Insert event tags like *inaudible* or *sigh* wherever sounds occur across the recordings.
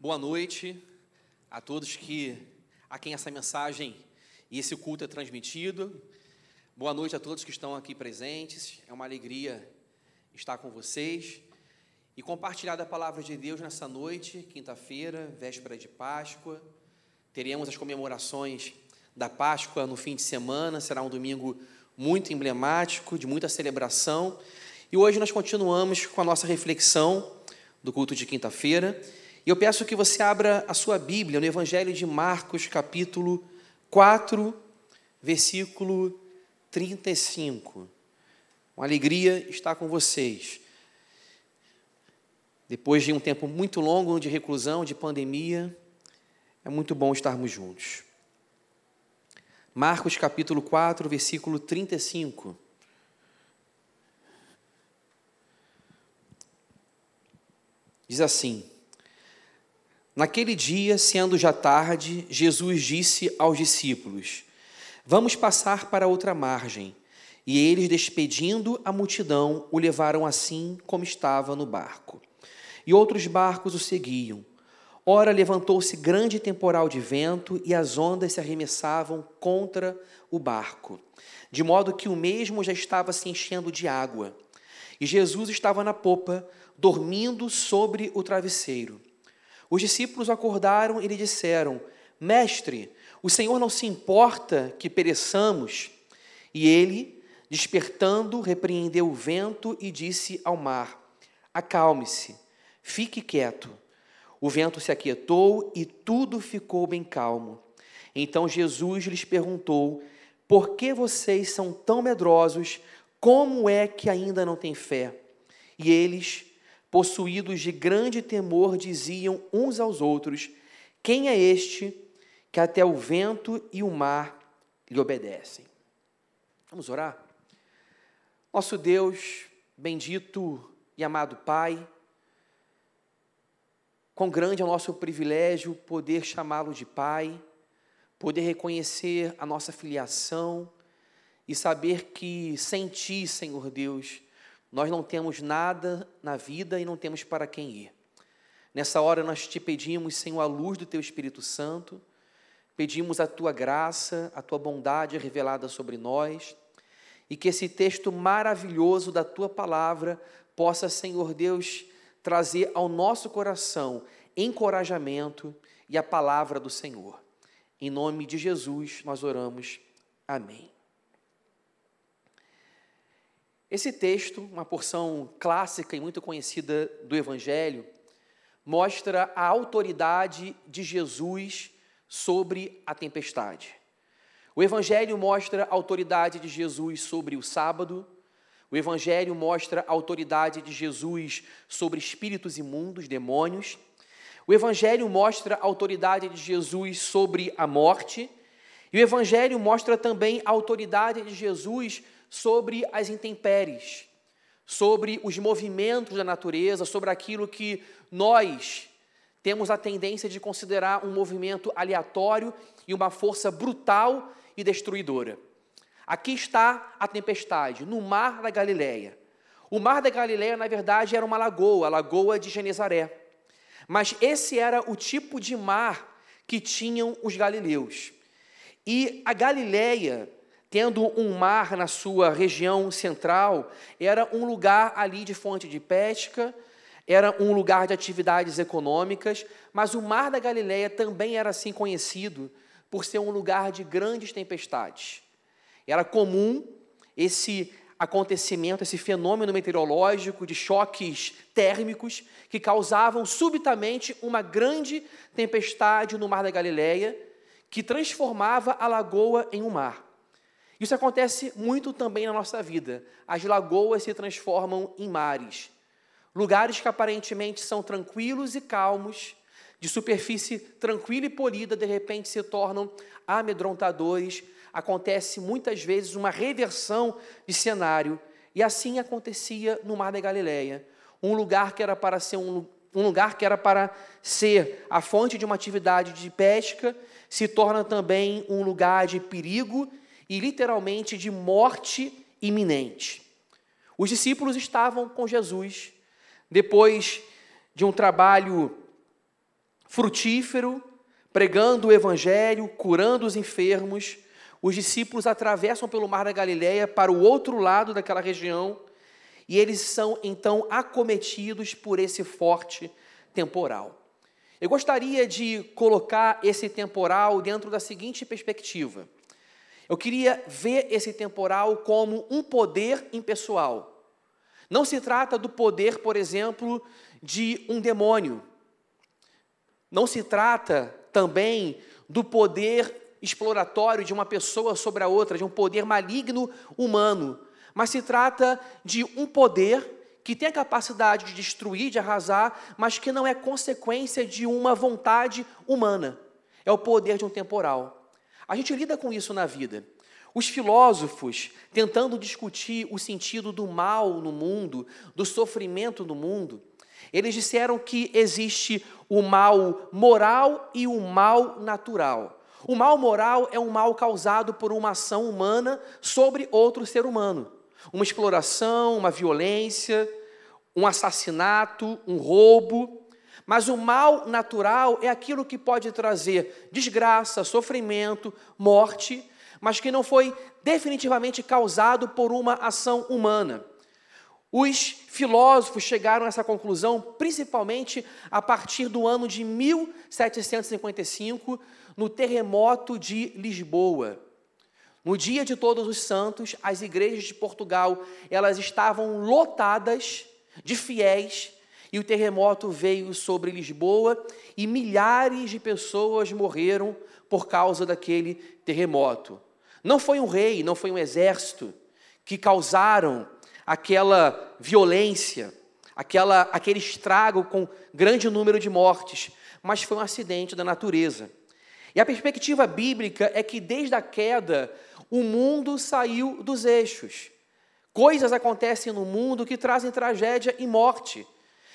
Boa noite a todos que a quem essa mensagem e esse culto é transmitido. Boa noite a todos que estão aqui presentes. É uma alegria estar com vocês e compartilhar da palavra de Deus nessa noite, quinta-feira, véspera de Páscoa. Teremos as comemorações da Páscoa no fim de semana, será um domingo muito emblemático, de muita celebração. E hoje nós continuamos com a nossa reflexão do culto de quinta-feira. E eu peço que você abra a sua Bíblia no Evangelho de Marcos, capítulo 4, versículo 35. Uma alegria estar com vocês. Depois de um tempo muito longo de reclusão, de pandemia, é muito bom estarmos juntos. Marcos capítulo 4, versículo 35. Diz assim: Naquele dia, sendo já tarde, Jesus disse aos discípulos: Vamos passar para outra margem. E eles, despedindo a multidão, o levaram assim como estava no barco. E outros barcos o seguiam. Ora, levantou-se grande temporal de vento e as ondas se arremessavam contra o barco, de modo que o mesmo já estava se enchendo de água. E Jesus estava na popa, dormindo sobre o travesseiro. Os discípulos acordaram e lhe disseram: Mestre, o Senhor não se importa que pereçamos? E ele, despertando, repreendeu o vento e disse ao mar: Acalme-se, fique quieto. O vento se aquietou e tudo ficou bem calmo. Então Jesus lhes perguntou: Por que vocês são tão medrosos? Como é que ainda não têm fé? E eles, possuídos de grande temor, diziam uns aos outros: Quem é este que até o vento e o mar lhe obedecem? Vamos orar? Nosso Deus, bendito e amado Pai, quão grande é o nosso privilégio poder chamá-lo de Pai, poder reconhecer a nossa filiação e saber que sem Ti, Senhor Deus, nós não temos nada na vida e não temos para quem ir. Nessa hora nós te pedimos, Senhor, a luz do teu Espírito Santo, pedimos a tua graça, a tua bondade revelada sobre nós, e que esse texto maravilhoso da tua palavra possa, Senhor Deus, trazer ao nosso coração encorajamento e a palavra do Senhor. Em nome de Jesus nós oramos. Amém. Esse texto, uma porção clássica e muito conhecida do Evangelho, mostra a autoridade de Jesus sobre a tempestade. O Evangelho mostra a autoridade de Jesus sobre o sábado, o Evangelho mostra a autoridade de Jesus sobre espíritos imundos, demônios. O Evangelho mostra a autoridade de Jesus sobre a morte. E o Evangelho mostra também a autoridade de Jesus sobre as intempéries, sobre os movimentos da natureza, sobre aquilo que nós temos a tendência de considerar um movimento aleatório e uma força brutal e destruidora. Aqui está a tempestade, no mar da Galileia. O mar da Galileia, na verdade, era uma lagoa, a lagoa de Genezaré. Mas esse era o tipo de mar que tinham os galileus. E a Galileia tendo um mar na sua região central, era um lugar ali de fonte de pesca, era um lugar de atividades econômicas, mas o Mar da Galileia também era assim conhecido por ser um lugar de grandes tempestades. Era comum esse acontecimento, esse fenômeno meteorológico de choques térmicos que causavam subitamente uma grande tempestade no Mar da Galileia, que transformava a lagoa em um mar. Isso acontece muito também na nossa vida. As lagoas se transformam em mares. Lugares que aparentemente são tranquilos e calmos, de superfície tranquila e polida, de repente se tornam amedrontadores. Acontece muitas vezes uma reversão de cenário. E assim acontecia no Mar da Galileia. Um lugar que era para ser um, um lugar que era para ser a fonte de uma atividade de pesca, se torna também um lugar de perigo e literalmente de morte iminente. Os discípulos estavam com Jesus depois de um trabalho frutífero, pregando o evangelho, curando os enfermos, os discípulos atravessam pelo mar da Galileia para o outro lado daquela região e eles são então acometidos por esse forte temporal. Eu gostaria de colocar esse temporal dentro da seguinte perspectiva. Eu queria ver esse temporal como um poder impessoal. Não se trata do poder, por exemplo, de um demônio. Não se trata também do poder exploratório de uma pessoa sobre a outra, de um poder maligno humano, mas se trata de um poder que tem a capacidade de destruir, de arrasar, mas que não é consequência de uma vontade humana. É o poder de um temporal. A gente lida com isso na vida. Os filósofos, tentando discutir o sentido do mal no mundo, do sofrimento no mundo, eles disseram que existe o mal moral e o mal natural. O mal moral é um mal causado por uma ação humana sobre outro ser humano. Uma exploração, uma violência, um assassinato, um roubo. Mas o mal natural é aquilo que pode trazer desgraça, sofrimento, morte, mas que não foi definitivamente causado por uma ação humana. Os filósofos chegaram a essa conclusão principalmente a partir do ano de 1755, no terremoto de Lisboa. No dia de Todos os Santos, as igrejas de Portugal, elas estavam lotadas de fiéis, e o terremoto veio sobre Lisboa e milhares de pessoas morreram por causa daquele terremoto. Não foi um rei, não foi um exército que causaram aquela violência, aquela, aquele estrago com grande número de mortes, mas foi um acidente da natureza. E a perspectiva bíblica é que desde a queda o mundo saiu dos eixos. Coisas acontecem no mundo que trazem tragédia e morte,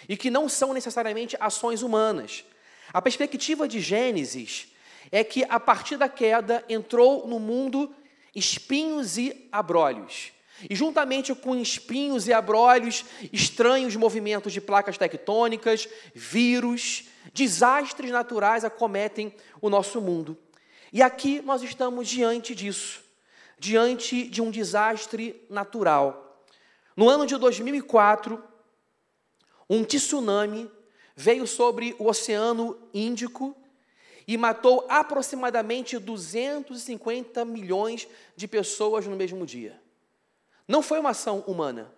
e que não são necessariamente ações humanas. A perspectiva de Gênesis é que a partir da queda entrou no mundo espinhos e abrolhos. E juntamente com espinhos e abrolhos, estranhos movimentos de placas tectônicas, vírus, desastres naturais acometem o nosso mundo. E aqui nós estamos diante disso diante de um desastre natural. No ano de 2004, um tsunami veio sobre o Oceano Índico e matou aproximadamente 250 milhões de pessoas no mesmo dia. Não foi uma ação humana.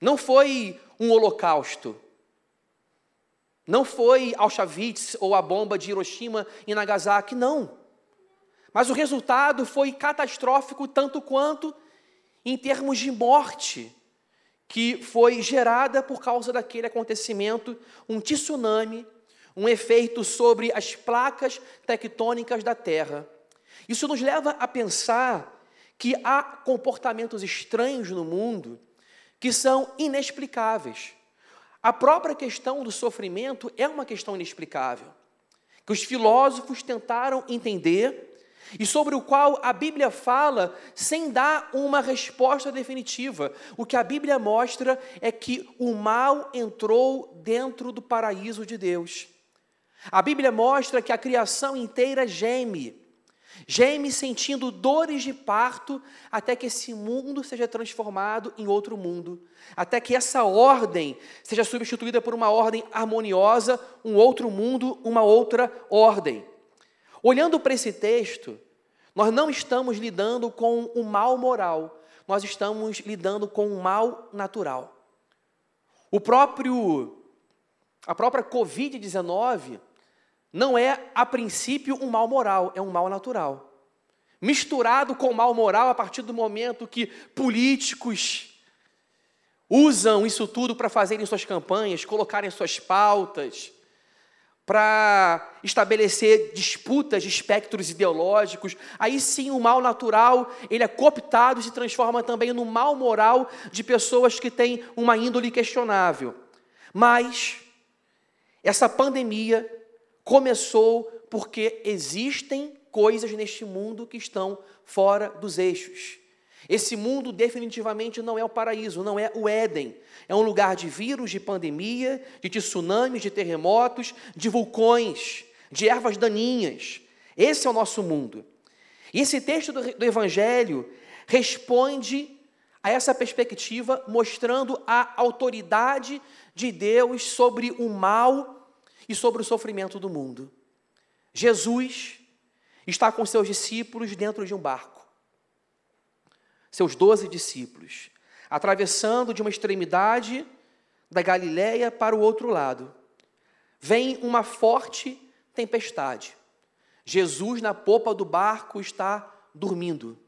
Não foi um holocausto. Não foi Auschwitz ou a bomba de Hiroshima e Nagasaki, não. Mas o resultado foi catastrófico tanto quanto em termos de morte, que foi gerada por causa daquele acontecimento, um tsunami, um efeito sobre as placas tectônicas da Terra. Isso nos leva a pensar que há comportamentos estranhos no mundo que são inexplicáveis. A própria questão do sofrimento é uma questão inexplicável, que os filósofos tentaram entender e sobre o qual a Bíblia fala sem dar uma resposta definitiva. O que a Bíblia mostra é que o mal entrou dentro do paraíso de Deus. A Bíblia mostra que a criação inteira geme, geme sentindo dores de parto, até que esse mundo seja transformado em outro mundo, até que essa ordem seja substituída por uma ordem harmoniosa, um outro mundo, uma outra ordem. Olhando para esse texto, nós não estamos lidando com o mal moral, nós estamos lidando com o mal natural. O próprio a própria COVID-19 não é a princípio um mal moral, é um mal natural. Misturado com o mal moral a partir do momento que políticos usam isso tudo para fazerem suas campanhas, colocarem suas pautas, para estabelecer disputas de espectros ideológicos, aí sim o mal natural, ele é cooptado e se transforma também no mal moral de pessoas que têm uma índole questionável. Mas essa pandemia começou porque existem coisas neste mundo que estão fora dos eixos. Esse mundo definitivamente não é o paraíso, não é o Éden. É um lugar de vírus, de pandemia, de tsunamis, de terremotos, de vulcões, de ervas daninhas. Esse é o nosso mundo. E esse texto do, do Evangelho responde a essa perspectiva, mostrando a autoridade de Deus sobre o mal e sobre o sofrimento do mundo. Jesus está com seus discípulos dentro de um barco, seus doze discípulos, atravessando de uma extremidade da Galiléia para o outro lado. Vem uma forte tempestade. Jesus, na popa do barco, está dormindo,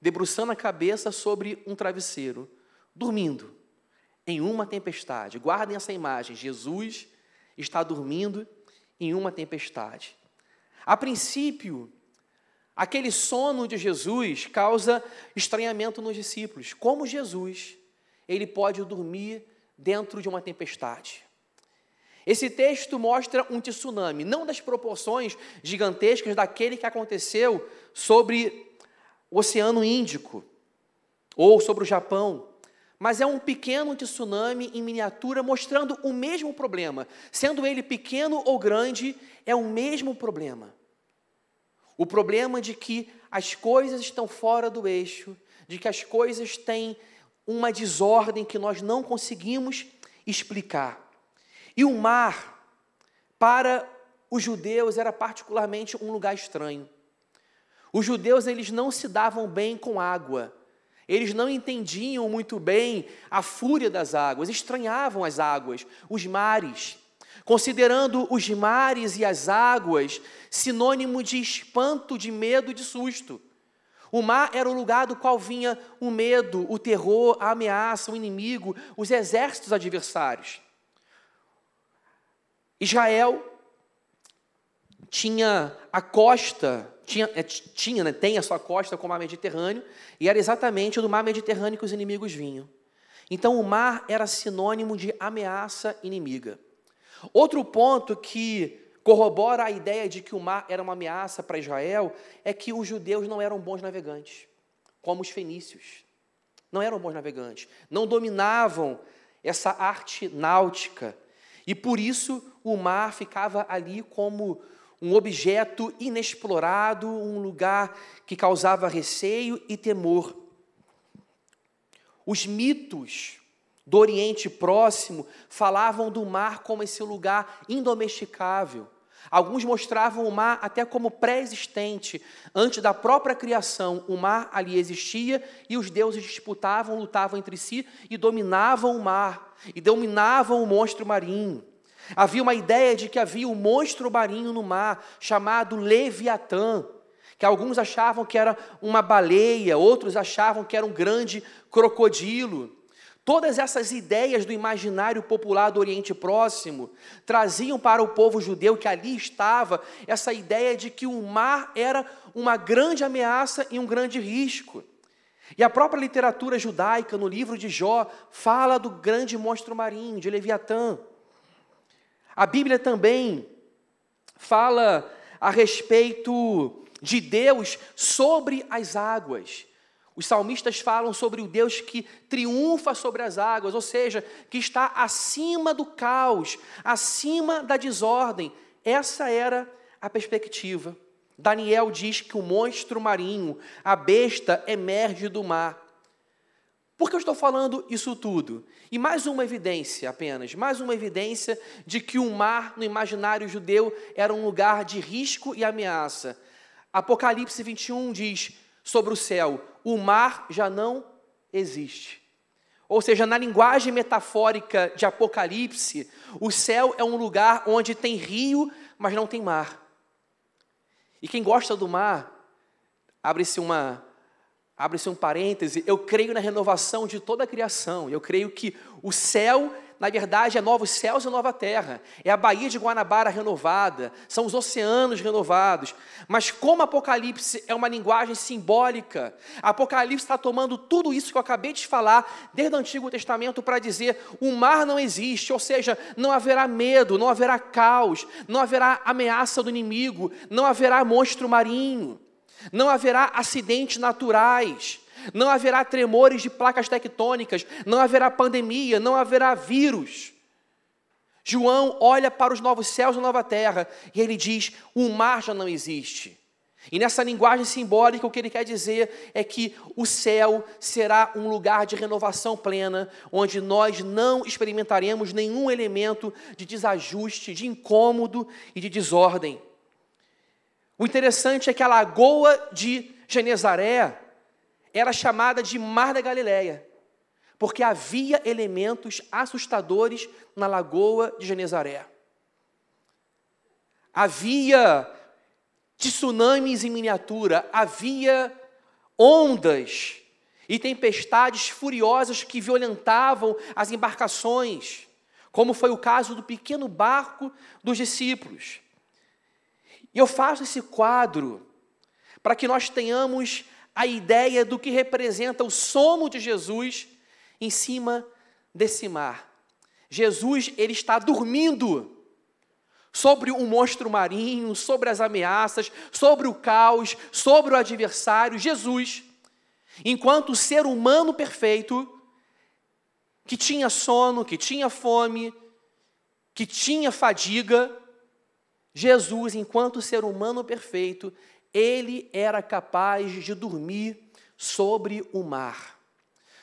debruçando a cabeça sobre um travesseiro, dormindo em uma tempestade. Guardem essa imagem: Jesus está dormindo em uma tempestade. A princípio, aquele sono de Jesus causa estranhamento nos discípulos. Como Jesus, ele pode dormir dentro de uma tempestade? Esse texto mostra um tsunami, não das proporções gigantescas daquele que aconteceu sobre o Oceano Índico ou sobre o Japão, mas é um pequeno tsunami em miniatura mostrando o mesmo problema. Sendo ele pequeno ou grande, é o mesmo problema. O problema de que as coisas estão fora do eixo, de que as coisas têm uma desordem que nós não conseguimos explicar. E o mar, para os judeus, era particularmente um lugar estranho. Os judeus eles não se davam bem com água. Eles não entendiam muito bem a fúria das águas, estranhavam as águas, os mares, considerando os mares e as águas sinônimo de espanto, de medo, de susto. O mar era o lugar do qual vinha o medo, o terror, a ameaça, o inimigo, os exércitos adversários. Israel tinha a costa, tinha, é, tinha né, tem a sua costa com o mar Mediterrâneo, e era exatamente do mar Mediterrâneo que os inimigos vinham. Então o mar era sinônimo de ameaça inimiga. Outro ponto que corrobora a ideia de que o mar era uma ameaça para Israel é que os judeus não eram bons navegantes, como os fenícios. Não eram bons navegantes, não dominavam essa arte náutica. E por isso o mar ficava ali como um objeto inexplorado, um lugar que causava receio e temor. Os mitos do Oriente Próximo falavam do mar como esse lugar indomesticável. Alguns mostravam o mar até como pré-existente. Antes da própria criação, o mar ali existia e os deuses disputavam, lutavam entre si e dominavam o mar, e dominavam o monstro marinho. Havia uma ideia de que havia um monstro marinho no mar chamado Leviatã, que alguns achavam que era uma baleia, outros achavam que era um grande crocodilo. Todas essas ideias do imaginário popular do Oriente Próximo traziam para o povo judeu que ali estava essa ideia de que o mar era uma grande ameaça e um grande risco. E a própria literatura judaica, no livro de Jó, fala do grande monstro marinho, de Leviatã. A Bíblia também fala a respeito de Deus sobre as águas. Os salmistas falam sobre o Deus que triunfa sobre as águas, ou seja, que está acima do caos, acima da desordem. Essa era a perspectiva. Daniel diz que o monstro marinho, a besta, emerge do mar. Por que eu estou falando isso tudo? E mais uma evidência apenas, mais uma evidência de que o mar no imaginário judeu era um lugar de risco e ameaça. Apocalipse 21 diz sobre o céu: o mar já não existe. Ou seja, na linguagem metafórica de Apocalipse, o céu é um lugar onde tem rio, mas não tem mar. E quem gosta do mar, abre-se uma abre-se um parêntese, eu creio na renovação de toda a criação. Eu creio que o céu na verdade, é novos céus e nova terra. É a Baía de Guanabara renovada, são os oceanos renovados. Mas como Apocalipse é uma linguagem simbólica, Apocalipse está tomando tudo isso que eu acabei de falar, desde o Antigo Testamento, para dizer: o mar não existe, ou seja, não haverá medo, não haverá caos, não haverá ameaça do inimigo, não haverá monstro marinho, não haverá acidentes naturais não haverá tremores de placas tectônicas, não haverá pandemia, não haverá vírus. João olha para os novos céus e nova terra e ele diz: o mar já não existe. E nessa linguagem simbólica, o que ele quer dizer é que o céu será um lugar de renovação plena, onde nós não experimentaremos nenhum elemento de desajuste, de incômodo e de desordem. O interessante é que a lagoa de Genezaré era chamada de Mar da Galileia, porque havia elementos assustadores na lagoa de Genezaré. Havia tsunamis em miniatura, havia ondas e tempestades furiosas que violentavam as embarcações, como foi o caso do pequeno barco dos discípulos. E eu faço esse quadro para que nós tenhamos a ideia do que representa o sono de Jesus em cima desse mar. Jesus, ele está dormindo sobre o monstro marinho, sobre as ameaças, sobre o caos, sobre o adversário, Jesus, enquanto ser humano perfeito, que tinha sono, que tinha fome, que tinha fadiga, Jesus, enquanto ser humano perfeito, ele era capaz de dormir sobre o mar,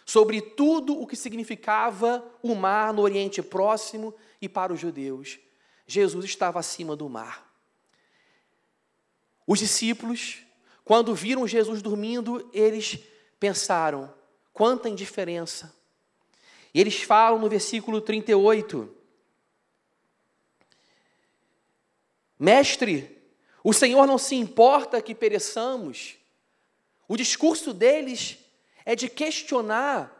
sobre tudo o que significava o mar no Oriente Próximo e para os judeus. Jesus estava acima do mar. Os discípulos, quando viram Jesus dormindo, eles pensaram: quanta indiferença. E eles falam no versículo 38: Mestre, o Senhor não se importa que pereçamos. O discurso deles é de questionar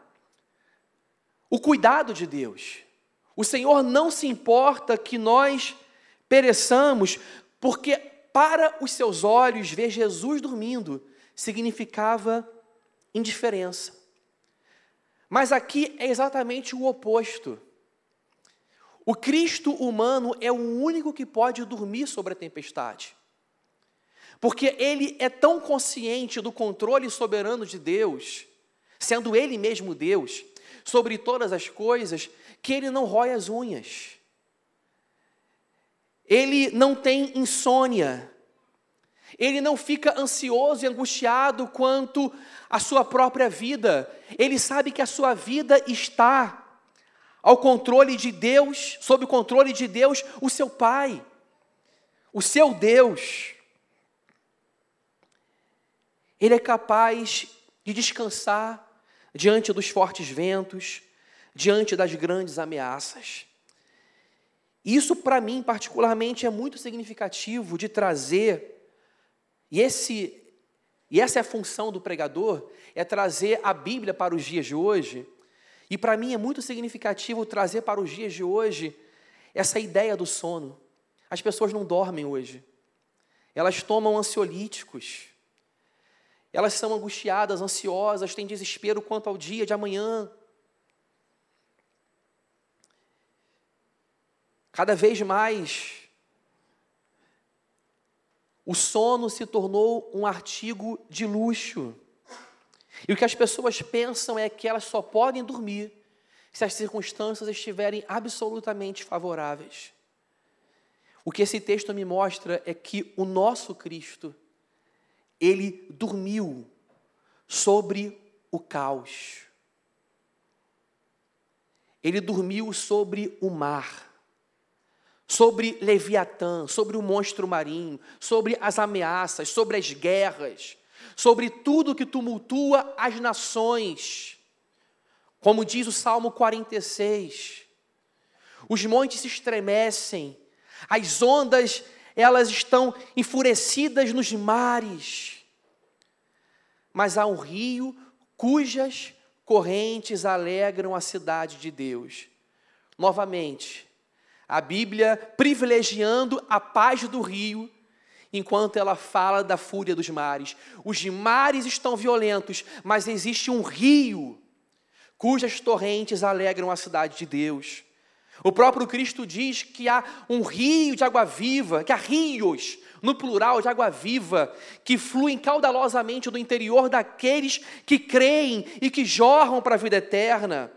o cuidado de Deus. O Senhor não se importa que nós pereçamos, porque para os seus olhos ver Jesus dormindo significava indiferença. Mas aqui é exatamente o oposto. O Cristo humano é o único que pode dormir sobre a tempestade. Porque ele é tão consciente do controle soberano de Deus, sendo ele mesmo Deus, sobre todas as coisas, que ele não rói as unhas. Ele não tem insônia. Ele não fica ansioso e angustiado quanto à sua própria vida. Ele sabe que a sua vida está ao controle de Deus, sob o controle de Deus, o seu Pai, o seu Deus. Ele é capaz de descansar diante dos fortes ventos, diante das grandes ameaças. Isso, para mim, particularmente, é muito significativo de trazer, e, esse, e essa é a função do pregador, é trazer a Bíblia para os dias de hoje, e para mim é muito significativo trazer para os dias de hoje essa ideia do sono. As pessoas não dormem hoje, elas tomam ansiolíticos, elas são angustiadas, ansiosas, têm desespero quanto ao dia de amanhã, Cada vez mais, o sono se tornou um artigo de luxo. E o que as pessoas pensam é que elas só podem dormir se as circunstâncias estiverem absolutamente favoráveis. O que esse texto me mostra é que o nosso Cristo, ele dormiu sobre o caos. Ele dormiu sobre o mar sobre Leviatã, sobre o monstro marinho, sobre as ameaças, sobre as guerras, sobre tudo que tumultua as nações. Como diz o Salmo 46, os montes se estremecem, as ondas, elas estão enfurecidas nos mares. Mas há um rio cujas correntes alegram a cidade de Deus. Novamente, a Bíblia privilegiando a paz do rio, enquanto ela fala da fúria dos mares. Os mares estão violentos, mas existe um rio cujas torrentes alegram a cidade de Deus. O próprio Cristo diz que há um rio de água viva, que há rios no plural de água viva, que fluem caudalosamente do interior daqueles que creem e que jorram para a vida eterna.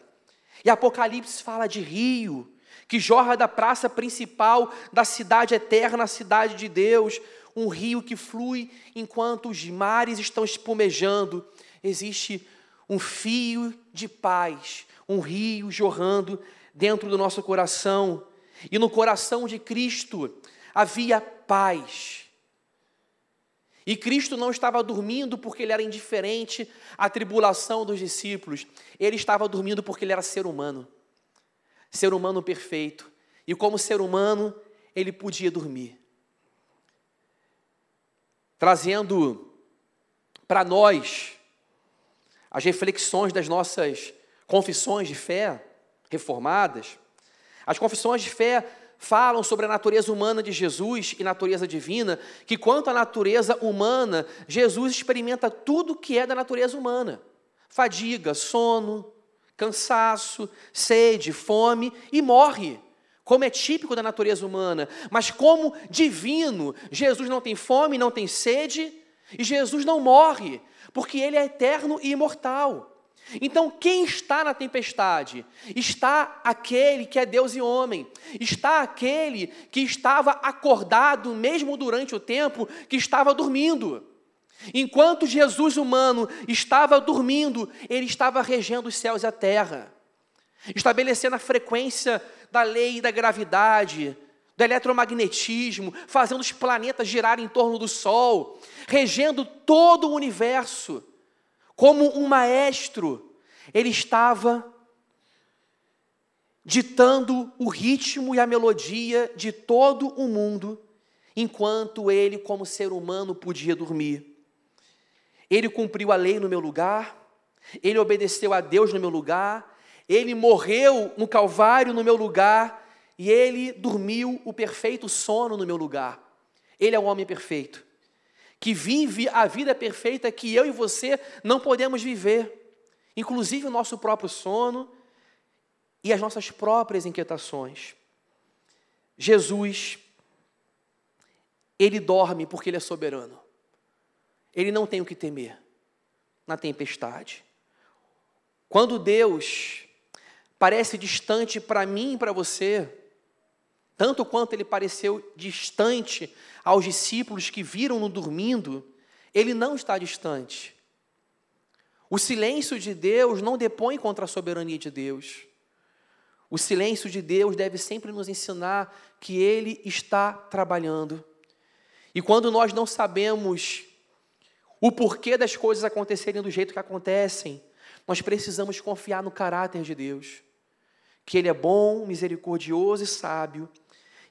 E Apocalipse fala de rio, que jorra da praça principal da cidade eterna, a cidade de Deus, um rio que flui enquanto os mares estão espumejando. Existe um fio de paz, um rio jorrando dentro do nosso coração. E no coração de Cristo havia paz. E Cristo não estava dormindo porque ele era indiferente à tribulação dos discípulos. Ele estava dormindo porque ele era ser humano. Ser humano perfeito. E como ser humano, ele podia dormir. Trazendo para nós as reflexões das nossas confissões de fé reformadas. As confissões de fé falam sobre a natureza humana de Jesus e natureza divina, que quanto à natureza humana, Jesus experimenta tudo que é da natureza humana: fadiga, sono, cansaço, sede, fome e morre, como é típico da natureza humana. Mas como divino, Jesus não tem fome, não tem sede e Jesus não morre, porque ele é eterno e imortal. Então, quem está na tempestade? Está aquele que é Deus e homem, está aquele que estava acordado mesmo durante o tempo que estava dormindo. Enquanto Jesus humano estava dormindo, ele estava regendo os céus e a terra, estabelecendo a frequência da lei da gravidade, do eletromagnetismo, fazendo os planetas girar em torno do Sol, regendo todo o universo como um maestro, ele estava ditando o ritmo e a melodia de todo o mundo, enquanto ele, como ser humano, podia dormir. Ele cumpriu a lei no meu lugar, ele obedeceu a Deus no meu lugar, ele morreu no Calvário no meu lugar e ele dormiu o perfeito sono no meu lugar. Ele é o homem perfeito que vive a vida perfeita que eu e você não podemos viver, inclusive o nosso próprio sono e as nossas próprias inquietações. Jesus, ele dorme porque ele é soberano. Ele não tem o que temer na tempestade. Quando Deus parece distante para mim e para você, tanto quanto ele pareceu distante aos discípulos que viram-no dormindo, ele não está distante. O silêncio de Deus não depõe contra a soberania de Deus. O silêncio de Deus deve sempre nos ensinar que Ele está trabalhando. E quando nós não sabemos o porquê das coisas acontecerem do jeito que acontecem, nós precisamos confiar no caráter de Deus, que Ele é bom, misericordioso e sábio,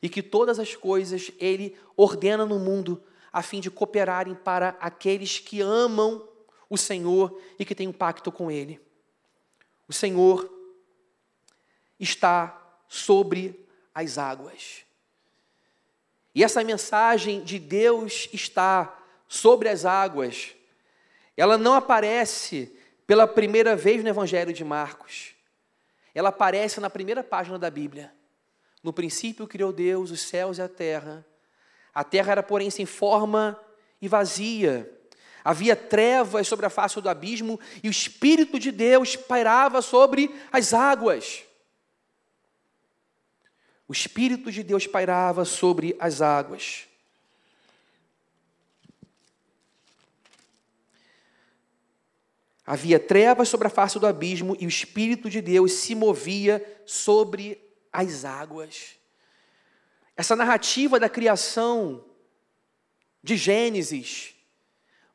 e que todas as coisas Ele ordena no mundo a fim de cooperarem para aqueles que amam o Senhor e que têm um pacto com Ele. O Senhor está sobre as águas. E essa mensagem de Deus está sobre as águas, ela não aparece pela primeira vez no Evangelho de Marcos. Ela aparece na primeira página da Bíblia. No princípio criou Deus os céus e a terra. A terra era, porém, sem forma e vazia. Havia trevas sobre a face do abismo e o Espírito de Deus pairava sobre as águas. O Espírito de Deus pairava sobre as águas. Havia trevas sobre a face do abismo e o Espírito de Deus se movia sobre as águas. Essa narrativa da criação de Gênesis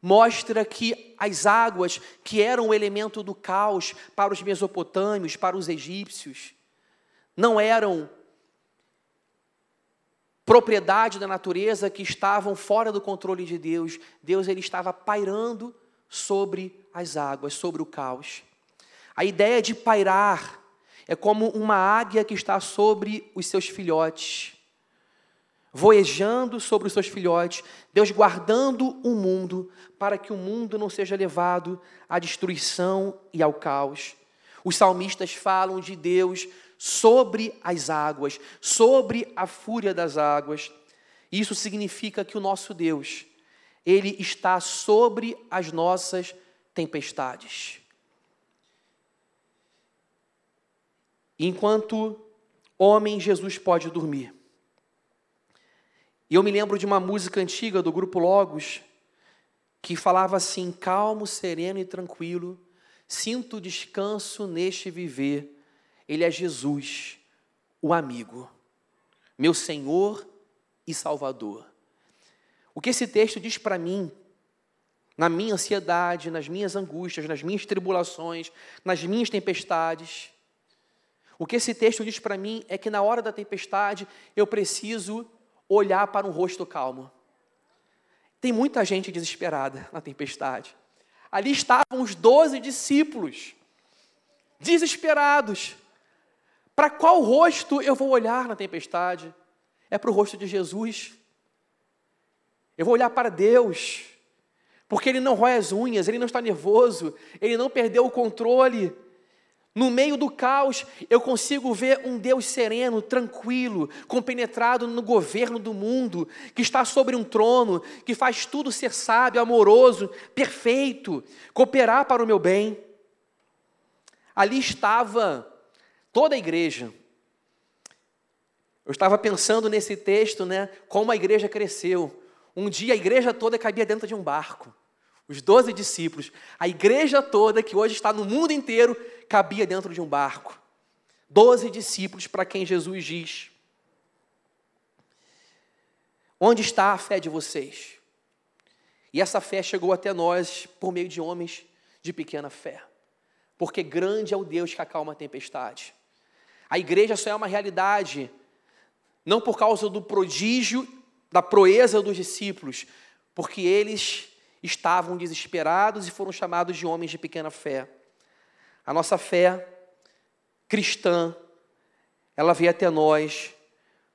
mostra que as águas, que eram o elemento do caos para os mesopotâmios, para os egípcios, não eram propriedade da natureza que estavam fora do controle de Deus. Deus ele estava pairando sobre as águas, sobre o caos. A ideia de pairar é como uma águia que está sobre os seus filhotes, voejando sobre os seus filhotes, Deus guardando o mundo para que o mundo não seja levado à destruição e ao caos. Os salmistas falam de Deus sobre as águas, sobre a fúria das águas. Isso significa que o nosso Deus, ele está sobre as nossas tempestades. Enquanto homem, Jesus pode dormir. E eu me lembro de uma música antiga do grupo Logos, que falava assim: calmo, sereno e tranquilo, sinto descanso neste viver. Ele é Jesus, o amigo, meu Senhor e Salvador. O que esse texto diz para mim, na minha ansiedade, nas minhas angústias, nas minhas tribulações, nas minhas tempestades, o que esse texto diz para mim é que na hora da tempestade eu preciso olhar para um rosto calmo. Tem muita gente desesperada na tempestade. Ali estavam os doze discípulos, desesperados. Para qual rosto eu vou olhar na tempestade? É para o rosto de Jesus. Eu vou olhar para Deus, porque Ele não rói as unhas, Ele não está nervoso, Ele não perdeu o controle. No meio do caos, eu consigo ver um Deus sereno, tranquilo, compenetrado no governo do mundo, que está sobre um trono, que faz tudo ser sábio, amoroso, perfeito, cooperar para o meu bem. Ali estava toda a igreja. Eu estava pensando nesse texto, né, como a igreja cresceu. Um dia a igreja toda cabia dentro de um barco. Os doze discípulos, a igreja toda que hoje está no mundo inteiro, cabia dentro de um barco. Doze discípulos para quem Jesus diz: Onde está a fé de vocês? E essa fé chegou até nós por meio de homens de pequena fé. Porque grande é o Deus que acalma a tempestade. A igreja só é uma realidade, não por causa do prodígio, da proeza dos discípulos, porque eles estavam desesperados e foram chamados de homens de pequena fé. A nossa fé cristã, ela veio até nós,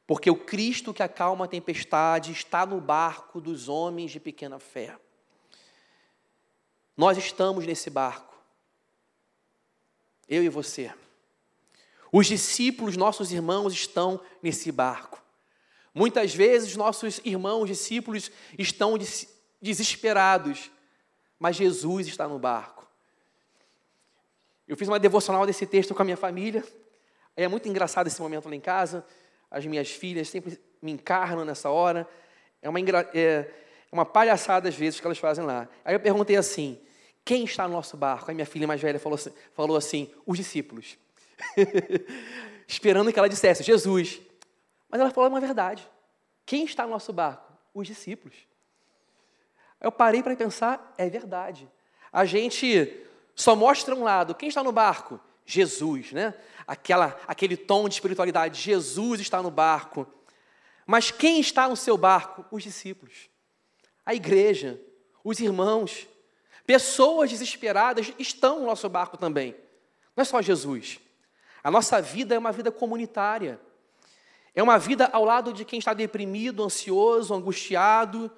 porque o Cristo que acalma a tempestade está no barco dos homens de pequena fé. Nós estamos nesse barco, eu e você. Os discípulos, nossos irmãos, estão nesse barco. Muitas vezes, nossos irmãos, discípulos, estão desesperados, mas Jesus está no barco. Eu fiz uma devocional desse texto com a minha família. É muito engraçado esse momento lá em casa. As minhas filhas sempre me encarnam nessa hora. É uma, é uma palhaçada às vezes que elas fazem lá. Aí eu perguntei assim: quem está no nosso barco? Aí minha filha mais velha falou assim: falou assim os discípulos. *laughs* Esperando que ela dissesse: Jesus. Mas ela falou uma verdade. Quem está no nosso barco? Os discípulos. Eu parei para pensar, é verdade. A gente só mostra um lado. Quem está no barco? Jesus, né? Aquela, aquele tom de espiritualidade. Jesus está no barco. Mas quem está no seu barco? Os discípulos, a igreja, os irmãos. Pessoas desesperadas estão no nosso barco também. Não é só Jesus. A nossa vida é uma vida comunitária. É uma vida ao lado de quem está deprimido, ansioso, angustiado,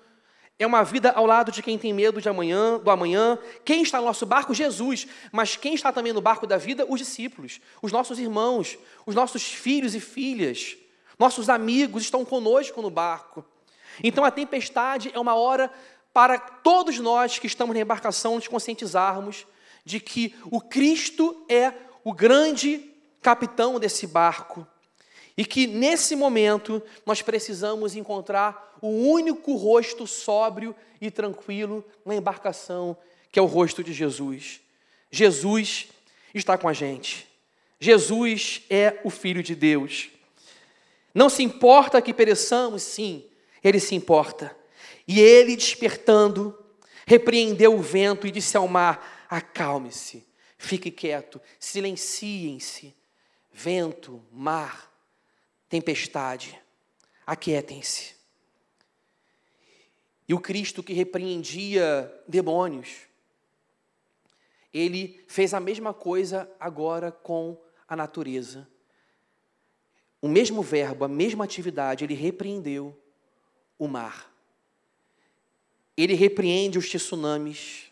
é uma vida ao lado de quem tem medo de amanhã, do amanhã. Quem está no nosso barco? Jesus. Mas quem está também no barco da vida? Os discípulos, os nossos irmãos, os nossos filhos e filhas, nossos amigos estão conosco no barco. Então a tempestade é uma hora para todos nós que estamos na embarcação nos conscientizarmos de que o Cristo é o grande capitão desse barco e que nesse momento nós precisamos encontrar o único rosto sóbrio e tranquilo na embarcação, que é o rosto de Jesus. Jesus está com a gente. Jesus é o Filho de Deus. Não se importa que pereçamos, sim, ele se importa. E ele, despertando, repreendeu o vento e disse ao mar: Acalme-se, fique quieto, silenciem-se. Vento, mar, tempestade, aquietem-se. E o Cristo que repreendia demônios, ele fez a mesma coisa agora com a natureza. O mesmo verbo, a mesma atividade, ele repreendeu o mar. Ele repreende os tsunamis,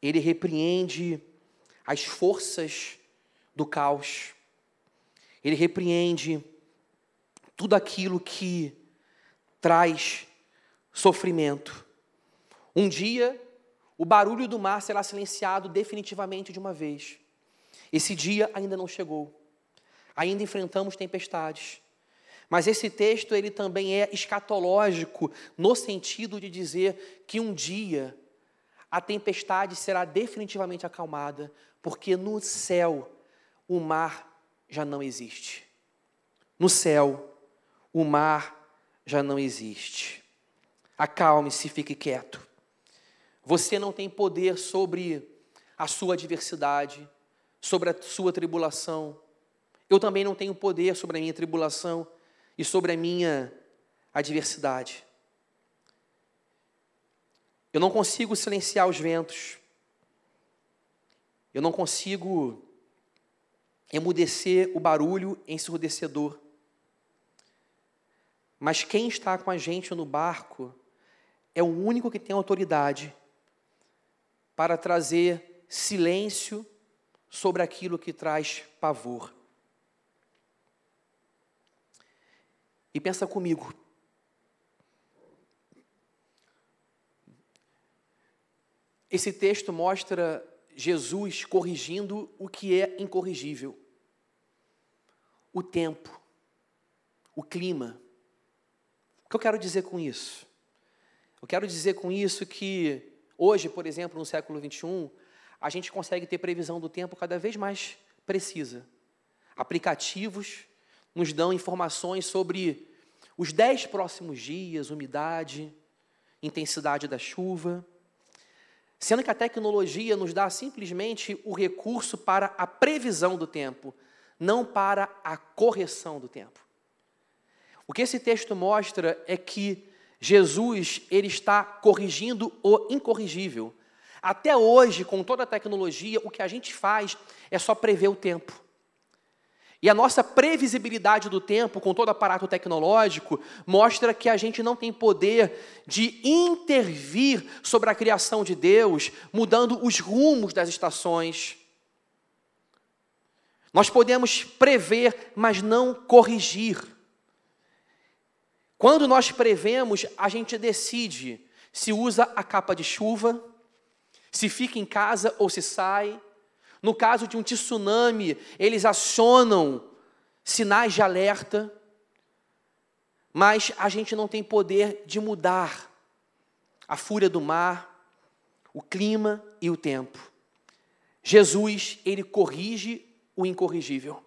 ele repreende as forças do caos, ele repreende tudo aquilo que traz sofrimento. Um dia, o barulho do mar será silenciado definitivamente de uma vez. Esse dia ainda não chegou. Ainda enfrentamos tempestades. Mas esse texto ele também é escatológico no sentido de dizer que um dia a tempestade será definitivamente acalmada, porque no céu o mar já não existe. No céu o mar já não existe. Acalme-se, fique quieto. Você não tem poder sobre a sua adversidade, sobre a sua tribulação. Eu também não tenho poder sobre a minha tribulação e sobre a minha adversidade. Eu não consigo silenciar os ventos. Eu não consigo emudecer o barulho ensurdecedor. Mas quem está com a gente no barco é o único que tem autoridade para trazer silêncio sobre aquilo que traz pavor. E pensa comigo. Esse texto mostra Jesus corrigindo o que é incorrigível. O tempo, o clima. O que eu quero dizer com isso? Eu quero dizer com isso que hoje, por exemplo, no século 21, a gente consegue ter previsão do tempo cada vez mais precisa. Aplicativos nos dão informações sobre os dez próximos dias, umidade, intensidade da chuva, sendo que a tecnologia nos dá simplesmente o recurso para a previsão do tempo, não para a correção do tempo. O que esse texto mostra é que Jesus ele está corrigindo o incorrigível. Até hoje, com toda a tecnologia, o que a gente faz é só prever o tempo. E a nossa previsibilidade do tempo, com todo aparato tecnológico, mostra que a gente não tem poder de intervir sobre a criação de Deus, mudando os rumos das estações. Nós podemos prever, mas não corrigir. Quando nós prevemos, a gente decide se usa a capa de chuva, se fica em casa ou se sai, no caso de um tsunami, eles acionam sinais de alerta, mas a gente não tem poder de mudar a fúria do mar, o clima e o tempo. Jesus, ele corrige o incorrigível.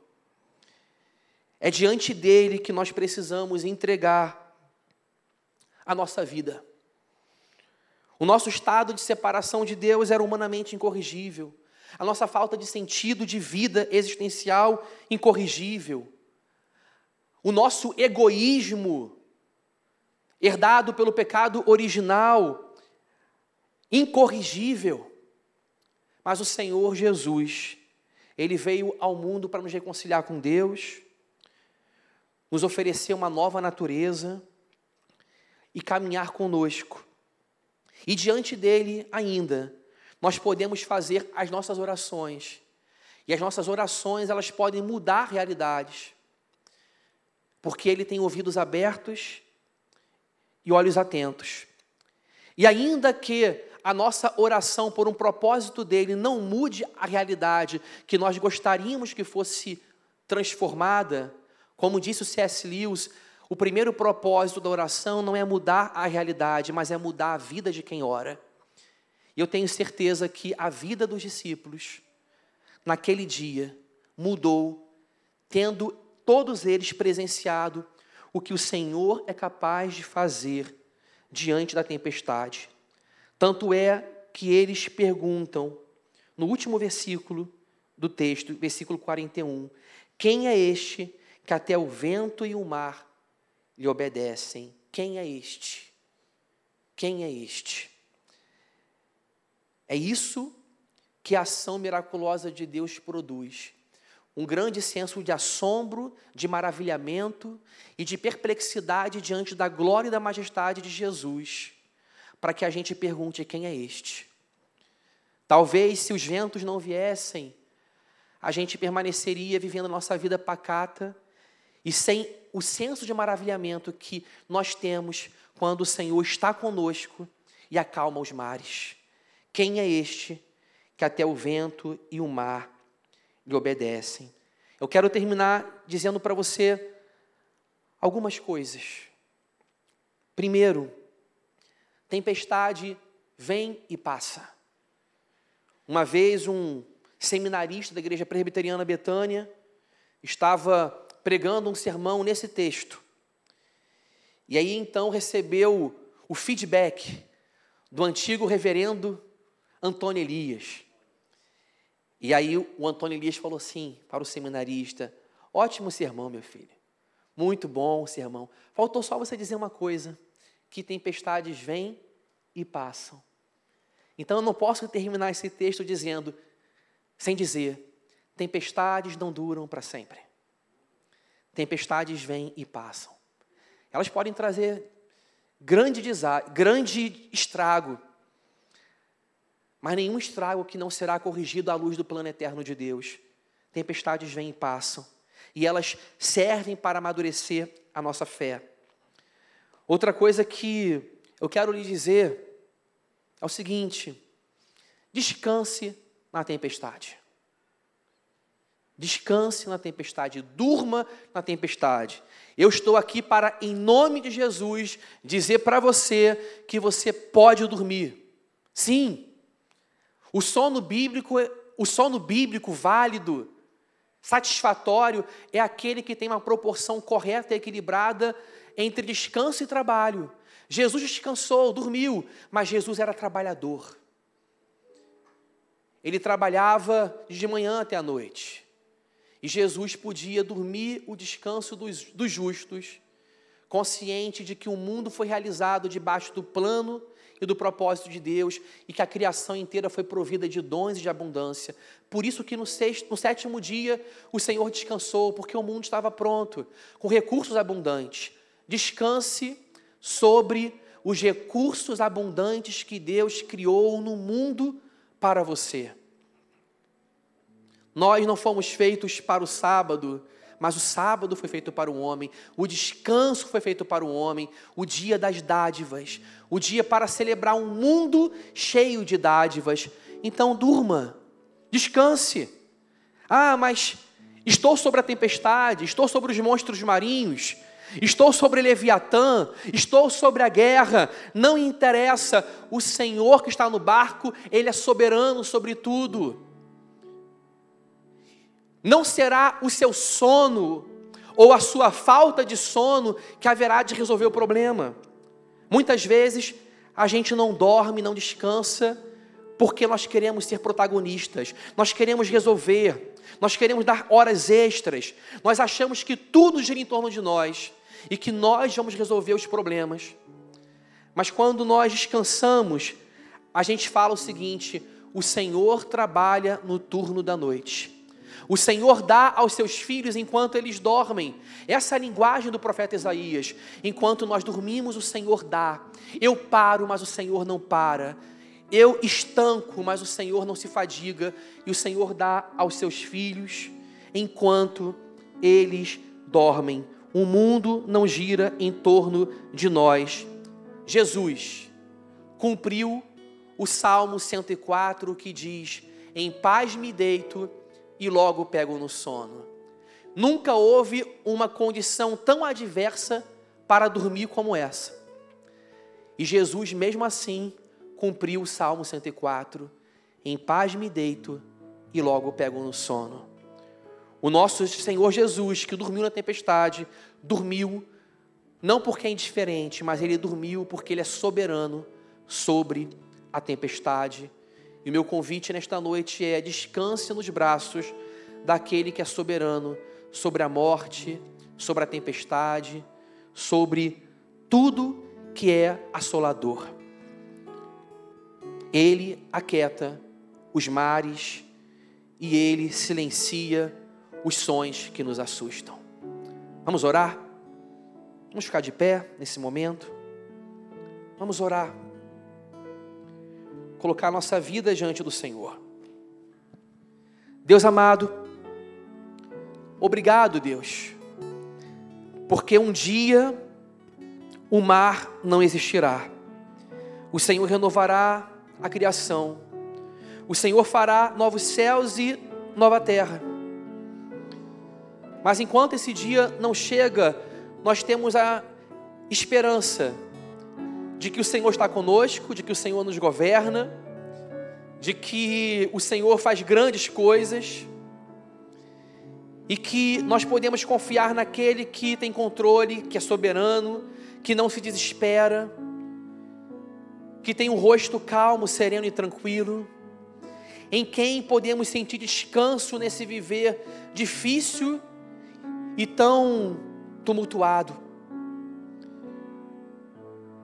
É diante dele que nós precisamos entregar a nossa vida. O nosso estado de separação de Deus era humanamente incorrigível a nossa falta de sentido de vida existencial incorrigível, o nosso egoísmo, herdado pelo pecado original, incorrigível. Mas o Senhor Jesus, Ele veio ao mundo para nos reconciliar com Deus, nos oferecer uma nova natureza e caminhar conosco. E diante dele ainda, nós podemos fazer as nossas orações. E as nossas orações, elas podem mudar realidades. Porque ele tem ouvidos abertos e olhos atentos. E ainda que a nossa oração por um propósito dele não mude a realidade que nós gostaríamos que fosse transformada, como disse o C.S. Lewis, o primeiro propósito da oração não é mudar a realidade, mas é mudar a vida de quem ora. E eu tenho certeza que a vida dos discípulos, naquele dia, mudou, tendo todos eles presenciado o que o Senhor é capaz de fazer diante da tempestade. Tanto é que eles perguntam, no último versículo do texto, versículo 41, quem é este que até o vento e o mar lhe obedecem? Quem é este? Quem é este? É isso que a ação miraculosa de Deus produz. Um grande senso de assombro, de maravilhamento e de perplexidade diante da glória e da majestade de Jesus, para que a gente pergunte quem é este. Talvez se os ventos não viessem, a gente permaneceria vivendo a nossa vida pacata e sem o senso de maravilhamento que nós temos quando o Senhor está conosco e acalma os mares. Quem é este que até o vento e o mar lhe obedecem? Eu quero terminar dizendo para você algumas coisas. Primeiro, tempestade vem e passa. Uma vez um seminarista da igreja presbiteriana Betânia estava pregando um sermão nesse texto. E aí então recebeu o feedback do antigo reverendo Antônio Elias. E aí o Antônio Elias falou assim para o seminarista: Ótimo sermão, meu filho. Muito bom sermão. Faltou só você dizer uma coisa: que tempestades vêm e passam. Então eu não posso terminar esse texto dizendo, sem dizer, tempestades não duram para sempre. Tempestades vêm e passam. Elas podem trazer grande, grande estrago, mas nenhum estrago que não será corrigido à luz do plano eterno de Deus. Tempestades vêm e passam, e elas servem para amadurecer a nossa fé. Outra coisa que eu quero lhe dizer é o seguinte: descanse na tempestade. Descanse na tempestade, durma na tempestade. Eu estou aqui para, em nome de Jesus, dizer para você que você pode dormir. Sim, o sono bíblico, o sono bíblico válido, satisfatório, é aquele que tem uma proporção correta e equilibrada entre descanso e trabalho. Jesus descansou, dormiu, mas Jesus era trabalhador. Ele trabalhava de manhã até a noite. Jesus podia dormir o descanso dos, dos justos, consciente de que o mundo foi realizado debaixo do plano e do propósito de Deus e que a criação inteira foi provida de dons e de abundância. Por isso que no, sexto, no sétimo dia o Senhor descansou, porque o mundo estava pronto, com recursos abundantes. Descanse sobre os recursos abundantes que Deus criou no mundo para você. Nós não fomos feitos para o sábado, mas o sábado foi feito para o homem, o descanso foi feito para o homem, o dia das dádivas, o dia para celebrar um mundo cheio de dádivas. Então durma, descanse. Ah, mas estou sobre a tempestade, estou sobre os monstros marinhos, estou sobre Leviatã, estou sobre a guerra, não interessa, o Senhor que está no barco, Ele é soberano sobre tudo. Não será o seu sono ou a sua falta de sono que haverá de resolver o problema. Muitas vezes a gente não dorme, não descansa, porque nós queremos ser protagonistas, nós queremos resolver, nós queremos dar horas extras, nós achamos que tudo gira em torno de nós e que nós vamos resolver os problemas. Mas quando nós descansamos, a gente fala o seguinte: o Senhor trabalha no turno da noite. O Senhor dá aos seus filhos enquanto eles dormem. Essa é a linguagem do profeta Isaías. Enquanto nós dormimos, o Senhor dá. Eu paro, mas o Senhor não para. Eu estanco, mas o Senhor não se fadiga. E o Senhor dá aos seus filhos enquanto eles dormem o mundo não gira em torno de nós. Jesus cumpriu o Salmo 104 que diz: Em paz me deito e logo pego no sono. Nunca houve uma condição tão adversa para dormir como essa. E Jesus, mesmo assim, cumpriu o Salmo 104. Em paz me deito e logo pego no sono. O nosso Senhor Jesus, que dormiu na tempestade, dormiu não porque é indiferente, mas ele dormiu porque ele é soberano sobre a tempestade. E meu convite nesta noite é: descanse nos braços daquele que é soberano sobre a morte, sobre a tempestade, sobre tudo que é assolador. Ele aquieta os mares e ele silencia os sons que nos assustam. Vamos orar? Vamos ficar de pé nesse momento? Vamos orar. Colocar nossa vida diante do Senhor. Deus amado, obrigado, Deus, Porque um dia o mar não existirá. O Senhor renovará a criação. O Senhor fará novos céus e nova terra. Mas enquanto esse dia não chega, nós temos a esperança de que o Senhor está conosco, de que o Senhor nos governa, de que o Senhor faz grandes coisas e que nós podemos confiar naquele que tem controle, que é soberano, que não se desespera, que tem um rosto calmo, sereno e tranquilo, em quem podemos sentir descanso nesse viver difícil e tão tumultuado.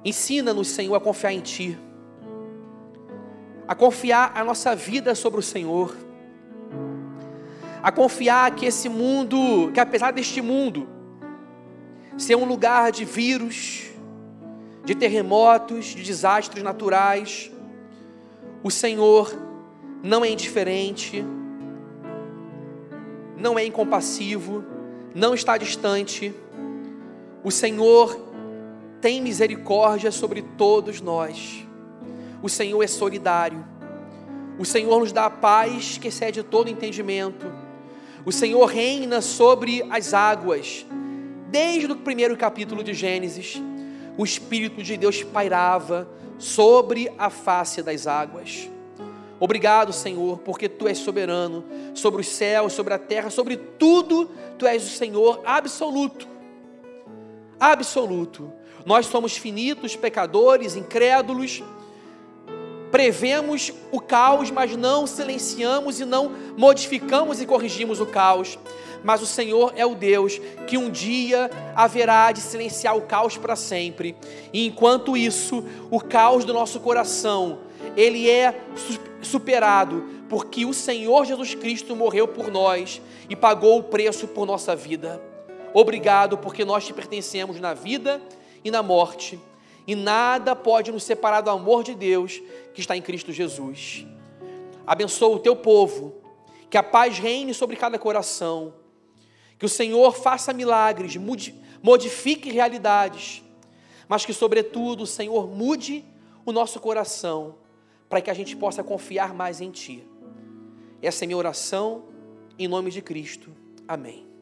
Ensina-nos, Senhor, a confiar em Ti, a confiar a nossa vida sobre o Senhor, a confiar que esse mundo, que apesar deste mundo ser um lugar de vírus, de terremotos, de desastres naturais, o Senhor não é indiferente, não é incompassivo, não está distante. O Senhor tem misericórdia sobre todos nós. O Senhor é solidário. O Senhor nos dá a paz que excede todo entendimento. O Senhor reina sobre as águas. Desde o primeiro capítulo de Gênesis, o Espírito de Deus pairava sobre a face das águas. Obrigado, Senhor, porque tu és soberano sobre os céus, sobre a terra, sobre tudo, tu és o Senhor absoluto. Absoluto. Nós somos finitos, pecadores, incrédulos. Prevemos o caos, mas não silenciamos e não modificamos e corrigimos o caos. Mas o Senhor é o Deus que um dia haverá de silenciar o caos para sempre. E enquanto isso, o caos do nosso coração, ele é superado, porque o Senhor Jesus Cristo morreu por nós e pagou o preço por nossa vida. Obrigado, porque nós te pertencemos na vida e na morte, e nada pode nos separar do amor de Deus que está em Cristo Jesus. Abençoa o teu povo, que a paz reine sobre cada coração, que o Senhor faça milagres, modifique realidades, mas que, sobretudo, o Senhor mude o nosso coração para que a gente possa confiar mais em Ti. Essa é minha oração, em nome de Cristo. Amém.